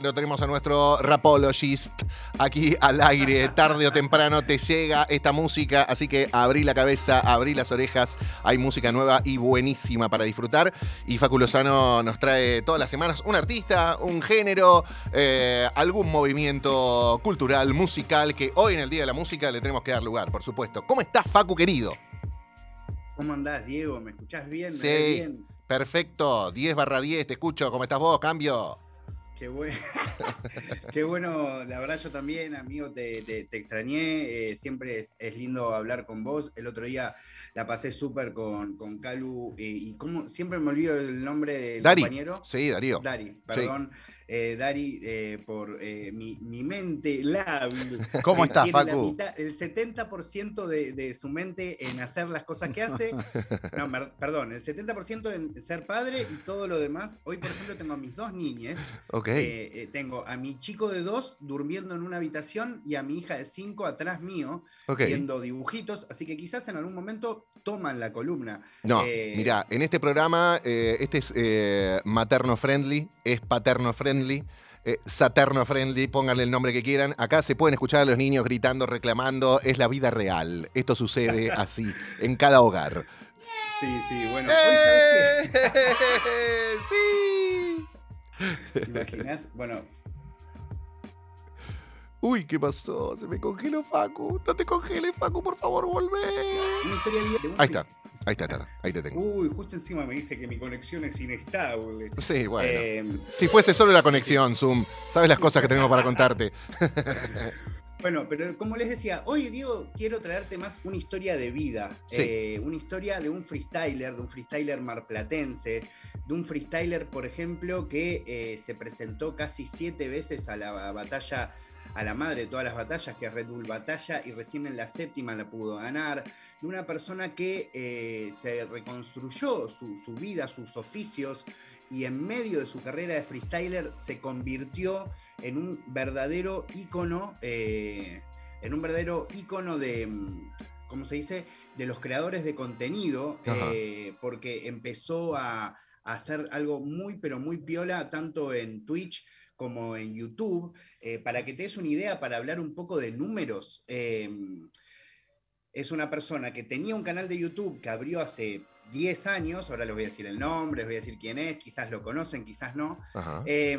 Lo tenemos a nuestro rapologist aquí al aire. Tarde o temprano te llega esta música, así que abrí la cabeza, abrí las orejas. Hay música nueva y buenísima para disfrutar. Y Facu Lozano nos trae todas las semanas un artista, un género, eh, algún movimiento cultural, musical, que hoy en el Día de la Música le tenemos que dar lugar, por supuesto. ¿Cómo estás, Facu, querido? ¿Cómo andás, Diego? ¿Me escuchás bien? ¿Me Sí. bien? Perfecto, 10 barra 10, te escucho. ¿Cómo estás vos? Cambio. Qué bueno. Qué bueno, la verdad yo también, amigo, te, te- te extrañé. eh, siempre es, es lindo hablar con vos. El otro día la pasé súper con, con Calu eh, y como siempre me olvido el nombre del Dari. compañero. Sí, Darío. Dari, perdón. Eh, Dari, eh, por eh, mi, mi mente lábil. ¿Cómo la Facu? mitad- el 70% de, de su mente en hacer las cosas que hace. No, perdón, el 70% en ser padre y todo lo demás. Hoy, por ejemplo, tengo a mis dos niñas. Ok. Tengo a mi chico de dos durmiendo en una habitación y a mi hija de cinco atrás mío viendo dibujitos. Así que quizás en algún momento toman la columna. No, mira, en este programa, este es materno friendly, es paterno friendly, eh, saterno friendly, pónganle el nombre que quieran. Acá se pueden escuchar a los niños gritando, reclamando, es la vida real. Esto sucede así, en cada hogar. Sí, sí, bueno. Hoy, ¿sabes ¡Eh! ¡Sí! ¿Te imaginas? Bueno, Uy, ¿qué pasó? Se me congeló Facu. No te congeles, Facu, por favor, volvé. Ahí está, ahí está, está, ahí te tengo. Uy, justo encima me dice que mi conexión es inestable. Sí, bueno. Eh, Si fuese solo la conexión, Zoom, sabes las cosas que tenemos para contarte. Bueno, pero como les decía, hoy Diego quiero traerte más una historia de vida, Sí. Eh, una historia de un freestyler, de un freestyler marplatense, de un freestyler, por ejemplo, que eh, se presentó casi siete veces a la batalla, a la madre de todas las batallas, que es Red Bull Batalla, y recién en la séptima la pudo ganar, de una persona que eh, se reconstruyó su, su vida, sus oficios, y en medio de su carrera de freestyler se convirtió en un verdadero ícono, eh, en un verdadero ícono de, mm, ¿cómo se dice? De los creadores de contenido, eh, porque empezó a, a hacer algo muy, pero muy piola, tanto en Twitch como en YouTube. Eh, para que te des una idea, para hablar un poco de números, eh, es una persona que tenía un canal de YouTube que abrió hace 10 años, ahora les voy a decir el nombre, les voy a decir quién es, quizás lo conocen, quizás no, eh,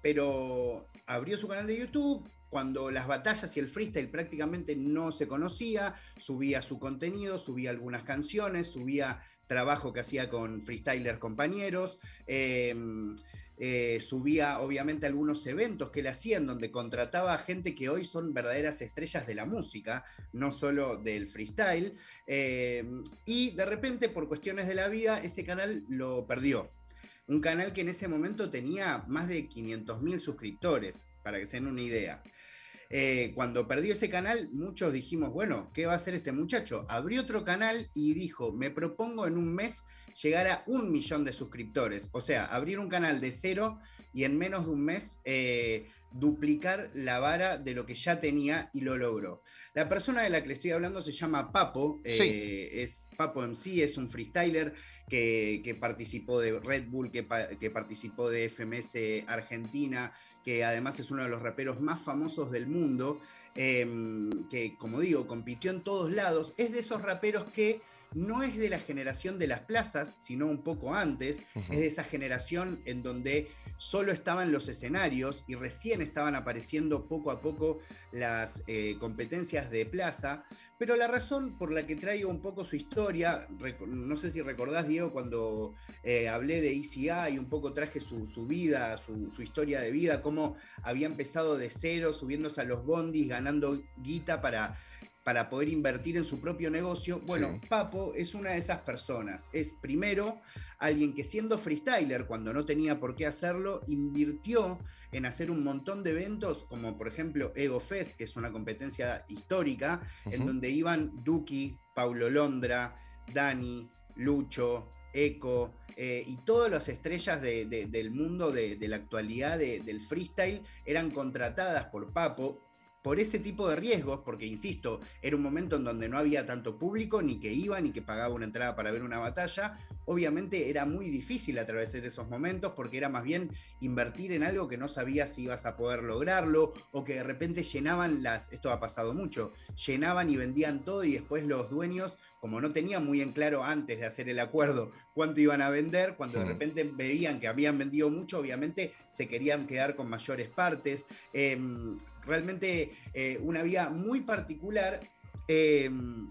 pero abrió su canal de YouTube cuando las batallas y el freestyle prácticamente no se conocía, subía su contenido, subía algunas canciones, subía trabajo que hacía con freestylers compañeros, eh, eh, subía obviamente algunos eventos que él hacía en donde contrataba a gente que hoy son verdaderas estrellas de la música, no solo del freestyle, eh, y de repente por cuestiones de la vida ese canal lo perdió. Un canal que en ese momento tenía más de 500.000 suscriptores, para que se den una idea. Eh, cuando perdió ese canal, muchos dijimos, bueno, ¿qué va a hacer este muchacho? Abrió otro canal y dijo, me propongo en un mes llegar a un millón de suscriptores. O sea, abrir un canal de cero y en menos de un mes eh, duplicar la vara de lo que ya tenía y lo logró. La persona de la que le estoy hablando se llama Papo, Sí. eh, es Papo MC, es un freestyler que, que participó de Red Bull, que, pa- que participó de FMS Argentina, que además es uno de los raperos más famosos del mundo, em, que como digo, compitió en todos lados, es de esos raperos que no es de la generación de las plazas, sino un poco antes, es de esa generación en donde solo estaban los escenarios y recién estaban apareciendo poco a poco las eh, competencias de plaza. Pero la razón por la que traigo un poco su historia, no sé si recordás, Diego, cuando eh, hablé de ECA y un poco traje su, su vida, su, su historia de vida, cómo había empezado de cero, subiéndose a los bondis, ganando guita para, para poder invertir en su propio negocio. Bueno, Sí. Papo es una de esas personas. Es primero alguien que siendo freestyler, cuando no tenía por qué hacerlo, invirtió en hacer un montón de eventos, como por ejemplo Ego Fest, que es una competencia histórica, en donde iban Duki, Paulo Londra, Dani, Lucho, Eco, eh, y todas las estrellas de- de- del mundo de, de la actualidad de- del freestyle eran contratadas por Papo por ese tipo de riesgos, porque insisto, era un momento en donde no había tanto público, ni que iba, ni que pagaba una entrada para ver una batalla, obviamente era muy difícil atravesar esos momentos porque era más bien invertir en algo que no sabías si ibas a poder lograrlo o que de repente llenaban las, esto ha pasado mucho, llenaban y vendían todo y después los dueños, como no tenían muy en claro antes de hacer el acuerdo cuánto iban a vender, cuando de repente veían que habían vendido mucho, obviamente se querían quedar con mayores partes. Em, realmente eh, una vía muy particular. Em,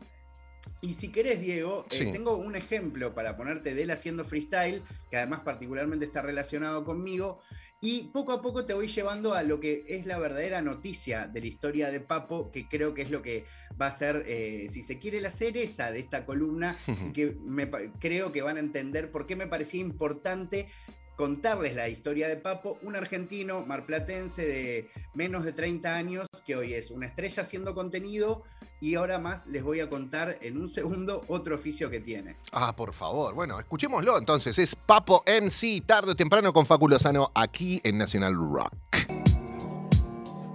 y si querés, Diego, eh, tengo un ejemplo para ponerte de él haciendo freestyle, que además particularmente está relacionado conmigo, y poco a poco te voy llevando a lo que es la verdadera noticia de la historia de Papo, que creo que es lo que va a ser, eh, si se quiere, la cereza de esta columna, y que me, creo que van a entender por qué me parecía importante contarles la historia de Papo, un argentino marplatense de menos de 30 años que hoy es una estrella haciendo contenido y ahora más les voy a contar en un segundo otro oficio que tiene. Ah, por favor. Bueno, escuchémoslo entonces. Es Papo MC, tarde o temprano con Facu Lozano aquí en Nacional Rock.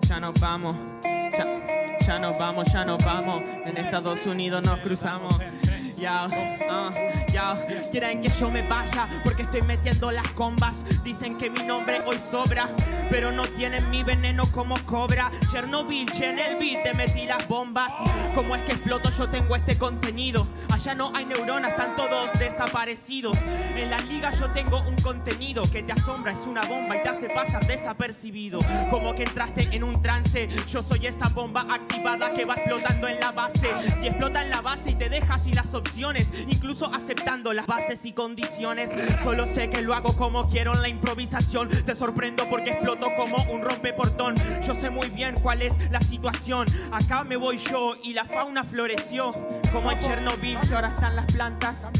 Ya nos vamos, ya, ya nos vamos, ya nos vamos. En Estados Unidos nos cruzamos. Ya, uh, quieren que yo me vaya porque estoy metiendo las combas. Dicen que mi nombre hoy sobra, pero no tienen mi veneno como cobra. Chernobyl, Chernobyl, te metí las bombas. Como es que exploto, yo tengo este contenido. Allá no hay neuronas, están todos desaparecidos. En la liga yo tengo un contenido que te asombra, es una bomba y te hace pasar desapercibido. Como que entraste en un trance, yo soy esa bomba activada que va explotando en la base. Si explota en la base y te deja sin las opciones incluso las bases y condiciones. Solo sé que lo hago como quiero en la improvisación. Te sorprendo porque exploto como un rompeportón. Yo sé muy bien cuál es la situación. Acá me voy yo y la fauna floreció. Como en Chernobyl, que ahora están las plantas.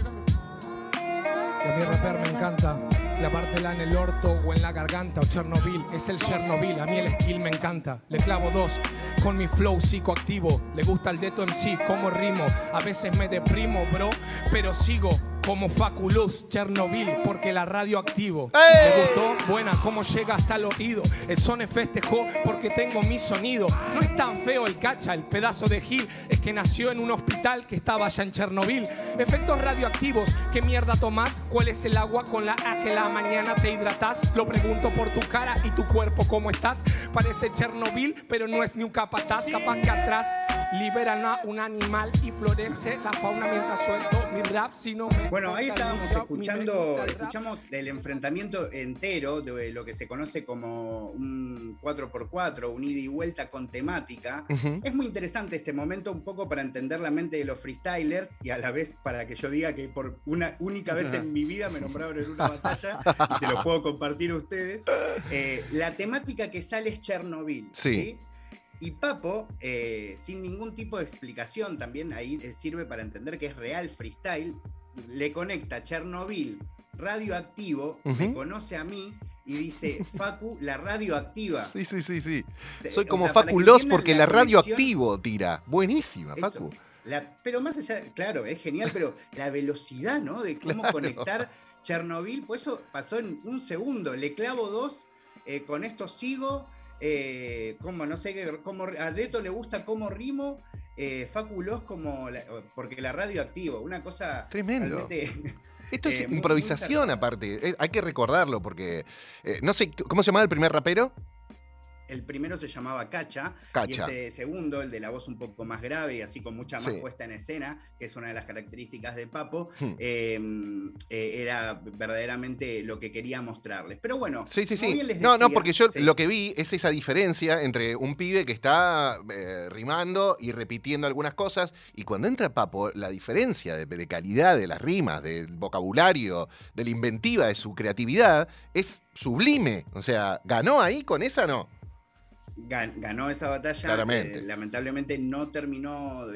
a rapper me encanta clavártela en el orto o en la garganta. O Chernobyl, es el Chernobyl, a mí el skill me encanta. Le clavo dos con mi flow psicoactivo, le gusta el deto MC, como rimo, a veces me deprimo, bro, pero sigo como Faculus, Chernobyl, porque la radio activo. ¿Te gustó? Buena, cómo llega hasta el oído. El Sone festejó porque tengo mi sonido. No es tan feo el cacha, el pedazo de Gil. Es que nació en un hospital que estaba allá en Chernobyl. Efectos radioactivos, ¿qué mierda tomás? ¿Cuál es el agua con la A que la mañana te hidratas? Lo pregunto por tu cara y tu cuerpo, ¿cómo estás? Parece Chernobyl, pero no es ni un capataz, capaz que atrás liberan a un animal y florece la fauna mientras suelto mi rap. Si no me bueno ahí estábamos escuchando escuchamos el enfrentamiento entero de lo que se conoce como un 4x4 un ida y vuelta con temática. Es muy interesante este momento un poco para entender la mente de los freestylers y a la vez para que yo diga que por una única vez en mi vida me nombraron en una batalla y se lo puedo compartir a ustedes. Eh, la temática que sale es Chernobyl ¿sí? Y Papo, eh, sin ningún tipo de explicación, también ahí eh, sirve para entender que es real freestyle, le conecta Chernobyl radioactivo, me conoce a mí y dice Facu, la radioactiva. Sí, sí, sí, sí. Soy como Facu Los porque la, radioactivo tira. Buenísima, Facu. pero más allá, claro, es genial, pero la velocidad, ¿no? De cómo conectar Chernobyl, pues eso pasó en un segundo. Le clavo dos, eh, con esto sigo eh, como no sé qué, como a Deto le gusta como rimo, eh, Faculos como porque la radio activo, una cosa tremendo. Esto es eh, improvisación aparte, hay que recordarlo porque no sé cómo se llamaba el primer rapero. El primero se llamaba Cacha, y este segundo, el de la voz un poco más grave y así con mucha más puesta en escena, que es una de las características de Papo, hmm. em, eh, era verdaderamente lo que quería mostrarles. Pero bueno, sí, sí, sí. no, no, porque yo lo que vi es esa diferencia entre un pibe que está eh, rimando y repitiendo algunas cosas, y cuando entra Papo, la diferencia de, de calidad de las rimas, del vocabulario, de la inventiva, de su creatividad, es sublime. O sea, ¿ganó ahí con esa no? Ganó esa batalla. Eh, lamentablemente no terminó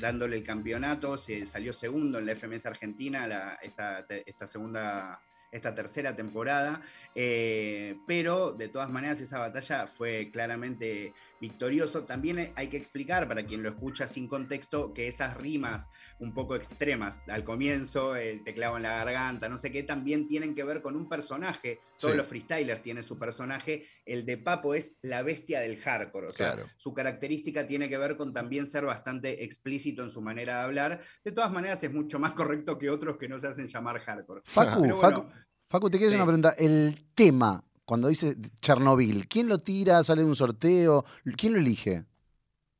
dándole el campeonato, se salió segundo en la FMS Argentina esta, esta segunda esta tercera temporada, eh, pero de todas maneras esa batalla fue claramente victorioso. También hay que explicar para quien lo escucha sin contexto que esas rimas un poco extremas al comienzo, el teclado en la garganta, no sé qué, también tienen que ver con un personaje. Todos los freestylers tienen su personaje el de Papo es la bestia del hardcore. O sea, su característica tiene que ver con también ser bastante explícito en su manera de hablar. De todas maneras, es mucho más correcto que otros que no se hacen llamar hardcore. Facu, Facu, te quiero hacer una pregunta. El tema, cuando dice Chernobyl, ¿quién lo tira? ¿Sale de un sorteo? ¿Quién lo elige?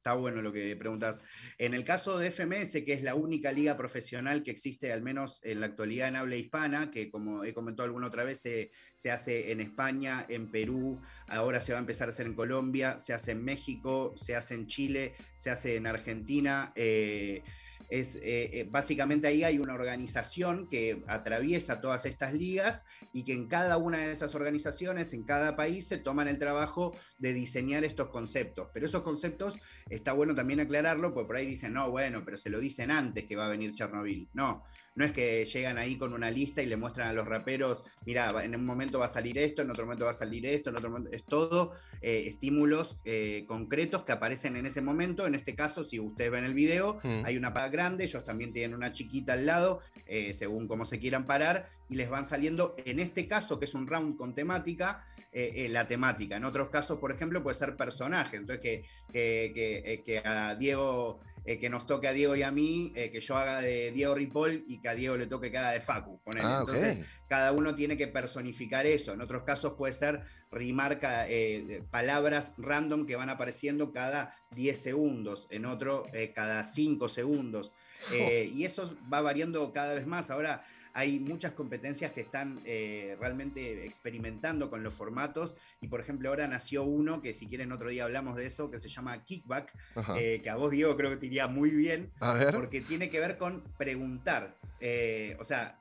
Está bueno lo que preguntas. En el caso de FMS, que es la única liga profesional que existe, al menos en la actualidad en habla hispana, que como he comentado alguna otra vez, se, hace en España, en Perú, ahora se va a empezar a hacer en Colombia, se hace en México, se hace en Chile, se hace en Argentina. Eh, es, eh, eh, básicamente ahí hay una organización que atraviesa todas estas ligas y que en cada una de esas organizaciones, en cada país, se toman el trabajo de diseñar estos conceptos. Pero esos conceptos está bueno también aclararlo, porque por ahí dicen, no, bueno, pero se lo dicen antes que va a venir Chernobyl. No, no es que llegan ahí con una lista y le muestran a los raperos, mira, en un momento va a salir esto, en otro momento va a salir esto, en otro momento, es todo eh, estímulos eh, concretos que aparecen en ese momento. En este caso, si ustedes ven el video, mm. hay una paga grande, ellos también tienen una chiquita al lado, eh, según cómo se quieran parar, y les van saliendo, en este caso, que es un round con temática, la temática. En otros casos, por ejemplo, puede ser personaje. Entonces, que, que, que a Diego eh, que nos toque a Diego y a mí, eh, que yo haga de Diego Ripoll y que a Diego le toque cada de Facu. Ah, Entonces, cada uno tiene que personificar eso. En otros casos puede ser rimar eh, palabras random que van apareciendo cada 10 segundos, en otro cada 5 segundos. y eso va variando cada vez más. Ahora, hay muchas competencias que están eh, realmente experimentando con los formatos. Y por ejemplo ahora nació uno que si quieren otro día hablamos de eso, que se llama Kickback, eh, que a vos Diego creo que te iría muy bien, porque tiene que ver con preguntar. Eh, o sea,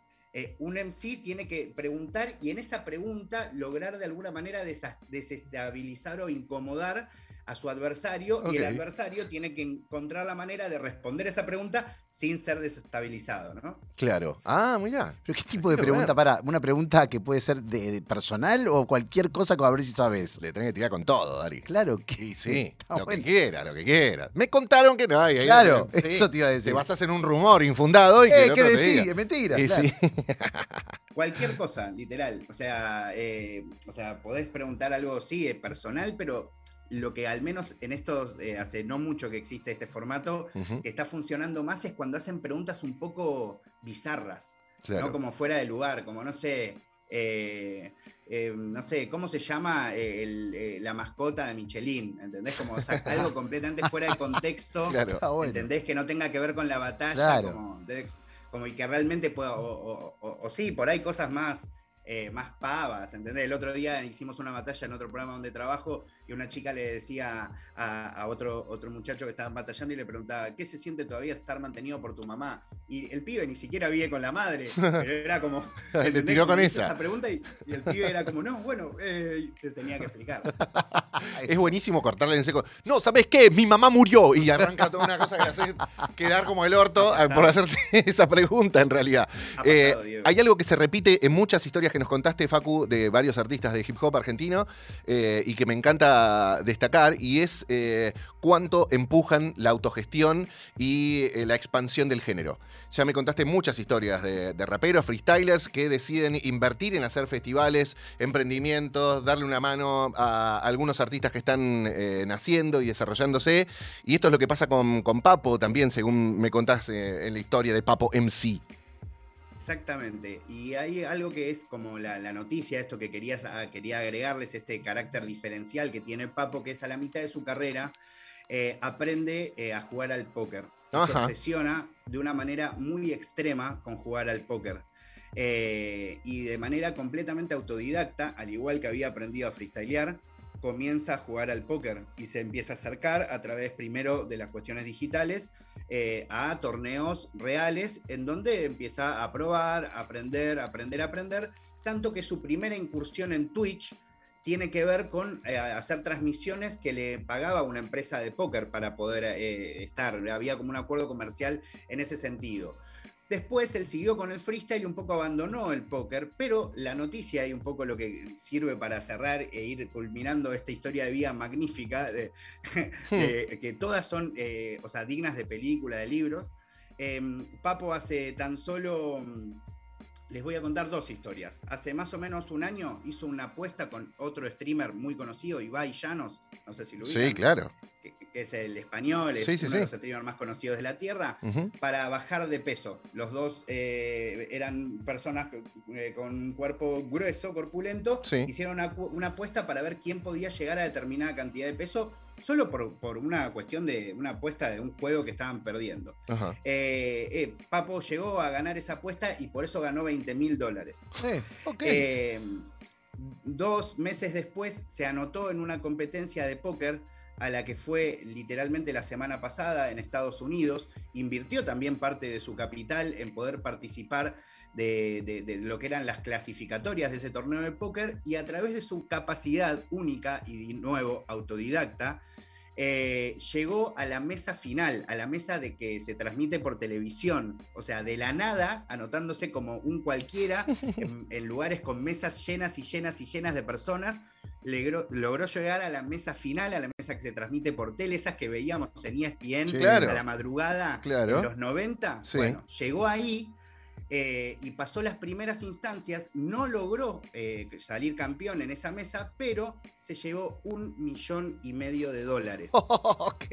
un MC tiene que preguntar y en esa pregunta lograr de alguna manera desestabilizar o incomodar a su adversario y el adversario tiene que encontrar la manera de responder esa pregunta sin ser desestabilizado, ¿no? Claro. Ah, mira. Pero ¿qué tipo de pregunta? Para, una pregunta que puede ser de, personal o cualquier cosa a ver si sabes. Le tenés que tirar con todo, Dari. Claro que sí. lo que quiera, lo que quiera. Me contaron que no hay. Claro, eso te iba a decir. Te vas a hacer un rumor infundado y que, eh, que decís, es mentira. Cualquier cosa, literal. O sea, eh, o sea, podés preguntar algo, sí, personal, pero lo que al menos en estos, eh, hace no mucho que existe este formato, que está funcionando más es cuando hacen preguntas un poco bizarras, ¿no? Como fuera de lugar, como no sé, eh, eh, no sé, ¿cómo se llama la mascota de Michelin? ¿Entendés? Como algo completamente fuera de contexto, ah, ¿entendés? Que no tenga que ver con la batalla, como, y que realmente pueda, o, o sí, por ahí cosas más eh, más pavas, ¿entendés? El otro día hicimos una batalla en otro programa donde trabajo y una chica le decía a, otro, otro muchacho que estaba batallando y le preguntaba, ¿qué se siente todavía estar mantenido por tu mamá? Y el pibe ni siquiera vive con la madre, pero era como... Le tiró con esa. pregunta y, el pibe era como, no, bueno, eh, te tenía que explicar. es buenísimo cortarle en seco. No, ¿sabes qué? Mi mamá murió y arranca toda una cosa que hace quedar como el orto eh, por hacerte esa pregunta en realidad. hay algo que se repite en muchas historias que nos contaste, Facu, de varios artistas de hip hop argentino eh, y que me encanta destacar, y es eh, cuánto empujan la autogestión y eh, la expansión del género. Ya me contaste muchas historias de, raperos, freestylers que deciden invertir en hacer festivales, emprendimientos, darle una mano a algunos artistas que están naciendo y desarrollándose. Y esto es lo que pasa con, con Papo también, según me contaste en la historia de Papo MC. Exactamente. Y hay algo que es como la, noticia, esto que querías, ah, quería agregarles, este carácter diferencial que tiene Papo, que es a la mitad de su carrera, eh, aprende eh, a jugar al póker. Se obsesiona de una manera muy extrema con jugar al póker. Eh, y de manera completamente autodidacta, al igual que había aprendido a freestylear, comienza a jugar al póker y se empieza a acercar a través primero de las cuestiones digitales eh, a torneos reales en donde empieza a probar, a aprender, aprender, aprender, tanto que su primera incursión en Twitch tiene que ver con eh, hacer transmisiones que le pagaba una empresa de póker para poder eh, estar. Había como un acuerdo comercial en ese sentido. Después él siguió con el freestyle y un poco abandonó el póker, pero la noticia y un poco lo que sirve para cerrar e ir culminando esta historia de vida magnífica, de, hmm. que todas son eh, o sea, dignas de película, de libros. Em, Papo hace tan solo les voy a contar dos historias. Hace más o menos un año hizo una apuesta con otro streamer muy conocido, Ibai Llanos, no sé si lo ubican, Sí, claro. que, que es el español, es Sí, sí, uno sí. de los streamers más conocidos de la Tierra, para bajar de peso. Los dos eh, eran personas eh, con un cuerpo grueso, corpulento. Hicieron una apuesta para ver quién podía llegar a determinada cantidad de peso, solo por, por una cuestión de una apuesta de un juego que estaban perdiendo. Eh, eh, Papo llegó a ganar esa apuesta y por eso ganó 20 mil dólares. Eh, dos meses después se anotó en una competencia de póker a la que fue literalmente la semana pasada en Estados Unidos. Invirtió también parte de su capital en poder participar de, de- de lo que eran las clasificatorias de ese torneo de póker y a través de su capacidad única y de nuevo autodidacta, eh, llegó a la mesa final, a la mesa de que se transmite por televisión, o sea, de la nada, anotándose como un cualquiera, en, en lugares con mesas llenas y llenas y llenas de personas, logró, logró llegar a la mesa final, a la mesa que se transmite por tele, esas que veíamos en ESPN Sí, claro. a la madrugada Claro. en los 90. Sí. Bueno, llegó ahí. Eh, y pasó las primeras instancias, no logró eh, salir campeón en esa mesa, pero se llevó un millón y medio de dólares. Ok.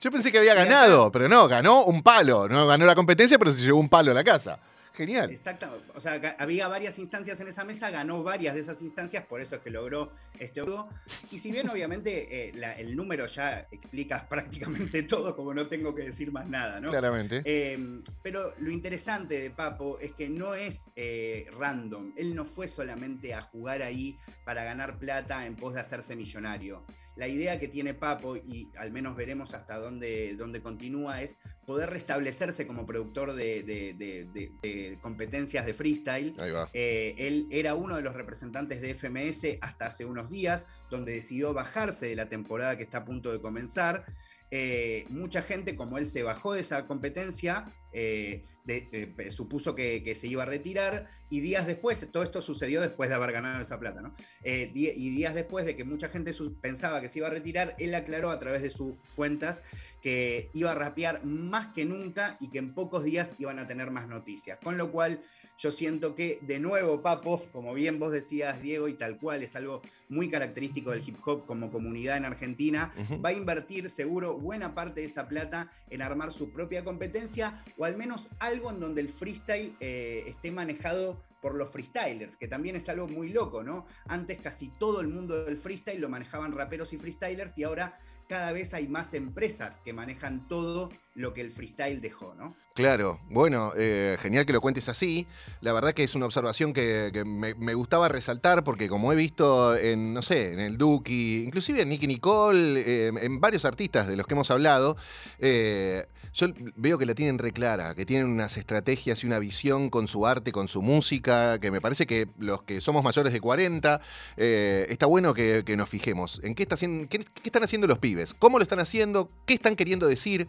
Yo pensé que había ganado, pero no, ganó un palo. No ganó la competencia, pero se llevó un palo a la casa. Genial. Exacto, o sea, había varias instancias en esa mesa, ganó varias de esas instancias, por eso es que logró este juego. Y si bien obviamente eh, la- el número ya explica prácticamente todo, como no tengo que decir más nada, ¿no? Claramente. Eh, pero lo interesante de Papo es que no es eh, random. Él no fue solamente a jugar ahí para ganar plata en pos de hacerse millonario. La idea que tiene Papo, y al menos veremos hasta dónde, dónde continúa, es poder restablecerse como productor de, de- de- de- de competencias de freestyle. Ahí va. Eh, él era uno de los representantes de FMS hasta hace unos días, donde decidió bajarse de la temporada que está a punto de comenzar. Eh, mucha gente, como él se bajó de esa competencia, eh, de- eh, supuso que, que se iba a retirar y días después, todo esto sucedió después de haber ganado esa plata, ¿no? Eh, y días después de que mucha gente pensaba que se iba a retirar, él aclaró a través de sus cuentas que iba a rapear más que nunca y que en pocos días iban a tener más noticias. Con lo cual yo siento que de nuevo Papo, como bien vos decías Diego y tal cual, es algo muy característico del hip hop como comunidad en Argentina, va a invertir seguro buena parte de esa plata en armar su propia competencia o al menos algo en donde el freestyle eh, esté manejado por los freestylers, que también es algo muy loco, ¿no? Antes casi todo el mundo del freestyle lo manejaban raperos y freestylers y ahora cada vez hay más empresas que manejan todo lo que el freestyle dejó, ¿no? Claro, bueno, eh, genial que lo cuentes así. La verdad que es una observación que, me, gustaba resaltar porque como he visto en, no sé, en el Duki, inclusive en Nicky Nicole, eh, en varios artistas de los que hemos hablado, eh, yo veo que la tienen reclara, que tienen unas estrategias y una visión con su arte, con su música, que me parece que los que somos mayores de 40, eh, está bueno que, que nos fijemos en qué, está qué, están haciendo los pibes, cómo lo están haciendo, qué están queriendo decir.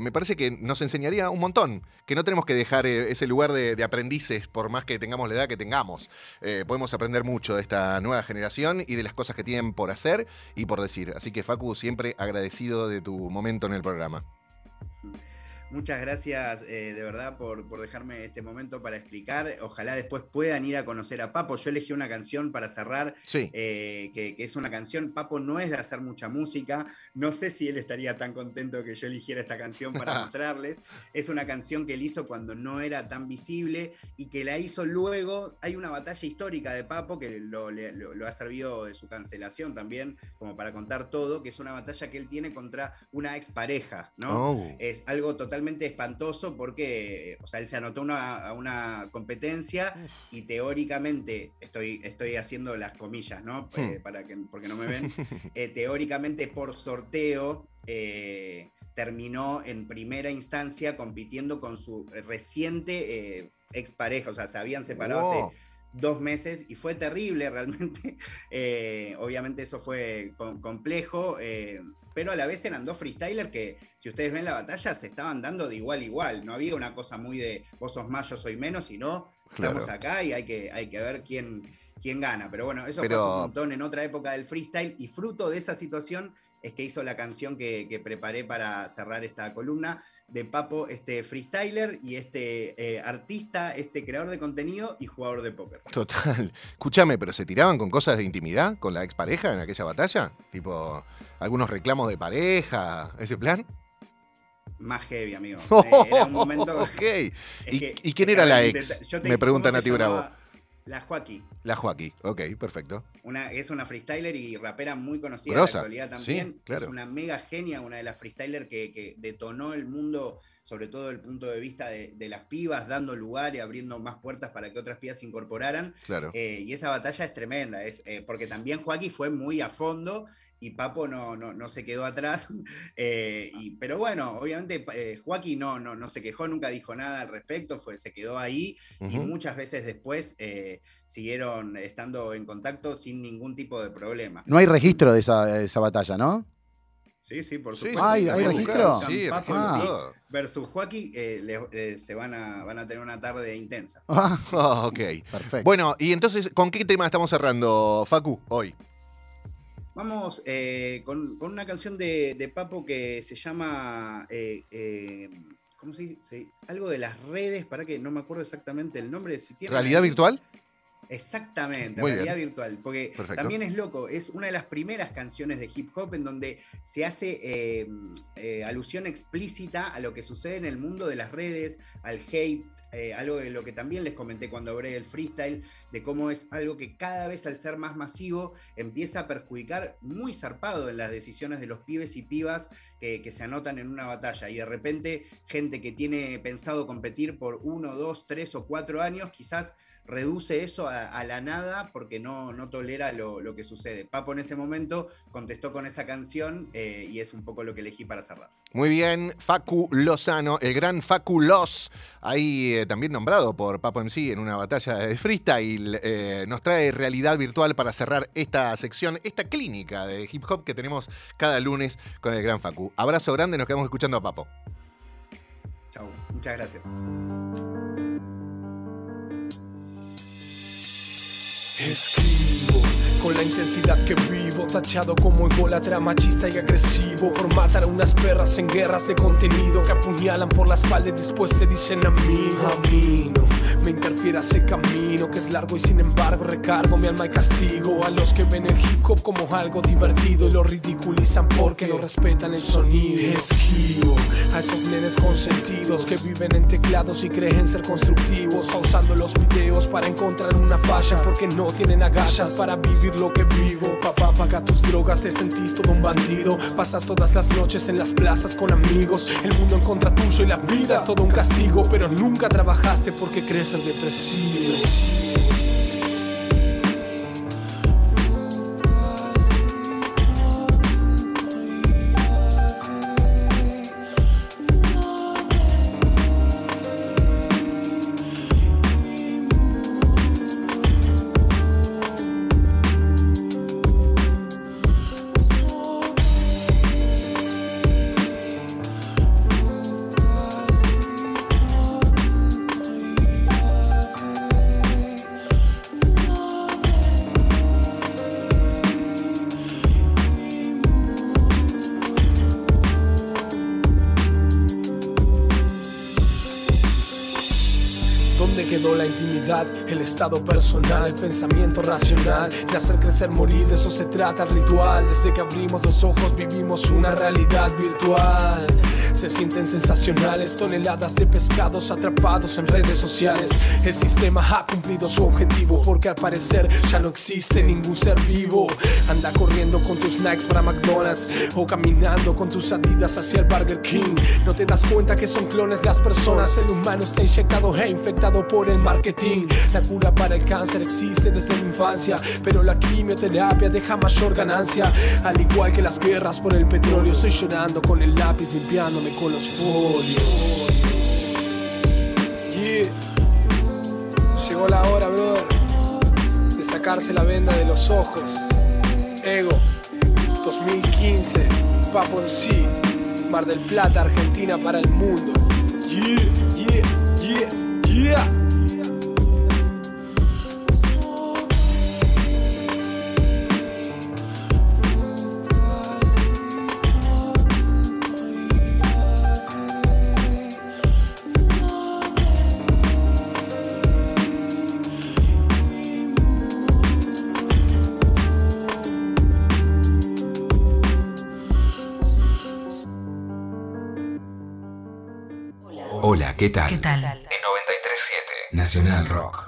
Me parece que nos enseñaría un montón, que no tenemos que dejar eh, ese lugar de, aprendices por más que tengamos la edad que tengamos. Eh, podemos aprender mucho de esta nueva generación y de las cosas que tienen por hacer y por decir. Así que Facu, siempre agradecido de tu momento en el programa. Muchas gracias eh, de verdad por, por dejarme este momento para explicar. Ojalá después puedan ir a conocer a Papo. Yo elegí una canción para cerrar, Sí. eh, que, que es una canción. Papo no es de hacer mucha música. No sé si él estaría tan contento que yo eligiera esta canción para mostrarles. Es una canción que él hizo cuando no era tan visible y que la hizo luego. Hay una batalla histórica de Papo que lo, le- lo- lo ha servido de su cancelación también, como para contar todo, que es una batalla que él tiene contra una expareja, ¿no? Oh. es algo totalmente espantoso porque, o sea, él se anotó una- a una competencia y teóricamente, estoy, estoy haciendo las comillas, ¿no? Hmm. Eh, para que, porque no me ven, eh, teóricamente por sorteo eh, terminó en primera instancia compitiendo con su reciente eh, expareja, o sea, se habían separado Wow. hace dos meses y fue terrible realmente. Eh, obviamente eso fue com- complejo, eh, pero a la vez eran dos freestylers que, si ustedes ven la batalla, se estaban dando de igual a igual. No había una cosa muy de vos sos más, yo soy menos, sino estamos Claro. acá y hay que, hay que ver quién, quién gana. Pero bueno, eso Pero- fue hace un montón en otra época del freestyle y fruto de esa situación es que hizo la canción que, que preparé para cerrar esta columna de Papo, este freestyler y este eh, artista, este creador de contenido y jugador de póker. Total. Escúchame, pero ¿se tiraban con cosas de intimidad con la expareja en aquella batalla? Tipo, algunos reclamos de pareja, ese plan. Más heavy, amigo. Eh, era un momento. ok. es ¿Y, que- y quién era la ex? te- Me pregunta ¿cómo se Nati Bravo. llamaba? La Joaquín. La Joaquí. Ok, perfecto. Una, es una freestyler y rapera muy conocida Grosa, en la actualidad también. sí, claro. Es una mega genia, una de las freestylers que, que detonó el mundo, sobre todo desde el punto de vista de, de las pibas, dando lugar y abriendo más puertas para que otras pibas se incorporaran. Claro. Eh, y esa batalla es tremenda, es, eh, porque también Joaquín fue muy a fondo y Papo no, no, no se quedó atrás. eh, y, pero bueno, obviamente eh, Joaquín no, no, no se quejó, nunca dijo nada al respecto, fue, se quedó ahí y muchas veces después eh, siguieron estando en contacto sin ningún tipo de problema. No hay registro de esa, de esa batalla, ¿no? Sí, sí, por Sí, supuesto. ¿Hay- Si hay lo registro? Sí, Papo sí versus Joaquín eh, eh, se van a, van a tener una tarde intensa. Ah, Ah, ok. perfecto. Bueno, y entonces, ¿con qué tema estamos cerrando, Facu, hoy? Vamos eh, con, con una canción de, de Papo que se llama. eh, eh, ¿Cómo se dice? Algo de las redes, para que no me acuerdo exactamente el nombre. Si tienen ¿Realidad virtual? Exactamente, Muy realidad bien. virtual. Porque Perfecto. también es loco, es una de las primeras canciones de hip hop en donde se hace eh, eh, alusión explícita a lo que sucede en el mundo de las redes, al hate, eh, algo de lo que también les comenté cuando hablé del freestyle, de cómo es algo que cada vez al ser más masivo empieza a perjudicar muy zarpado en las decisiones de los pibes y pibas que, que se anotan en una batalla. Y de repente, gente que tiene pensado competir por uno, dos, tres o cuatro años, quizás reduce eso a, a la nada porque no, no tolera lo, lo que sucede. Papo en ese momento contestó con esa canción eh, y es un poco lo que elegí para cerrar. Muy bien, Facu Lozano, el gran Facu Loz, ahí eh, también nombrado por Papo MC en una batalla de freestyle, eh, nos trae realidad virtual para cerrar esta sección, esta clínica de hip hop que tenemos cada lunes con el gran Facu. Abrazo grande, nos quedamos escuchando a Papo. Chau, muchas gracias. Escribo con la intensidad que vivo, tachado como ególatra, machista y agresivo, por matar a unas perras en guerras de contenido que apuñalan por la espalda y después se dicen amigo. A mí no me interfiere ese camino que es largo y sin embargo recargo mi alma y castigo a los que ven el hip hop como algo divertido y lo ridiculizan porque no respetan el sonido. Esquivo a esos nenes consentidos que viven en teclados y creen ser constructivos, pausando los videos para encontrar una falla porque no tienen agallas para vivir lo que vivo. Papá, paga tus drogas, te sentís todo un bandido. Pasas todas las noches en las plazas con amigos. El mundo en contra tuyo y la vida es todo un castigo. Pero nunca trabajaste porque crees ser ¿Dónde quedó la intimidad, el estado personal, el pensamiento racional? De hacer crecer, morir, de eso se trata el ritual. Desde que abrimos los ojos vivimos una realidad virtual. Se sienten sensacionales toneladas de pescados atrapados en redes sociales. El sistema ha cumplido su objetivo porque al parecer ya no existe ningún ser vivo. Anda corriendo con tus Nikes para McDonald's o caminando con tus Adidas hacia el Burger King. No te das cuenta que son clones las personas. El humano está inyectado e infectado por el marketing. La cura para el cáncer existe desde la infancia, pero la quimioterapia deja mayor ganancia. Al igual que las guerras por el petróleo, estoy llorando con el lápiz con los folios. Llegó la hora, brother, de sacarse la venda de los ojos. Ego, 2015, Papo en sí, Mar del Plata, Argentina para el mundo. Yeah, yeah, yeah, yeah. ¿Qué tal? ¿Qué tal? El 93.7 Nacional Rock.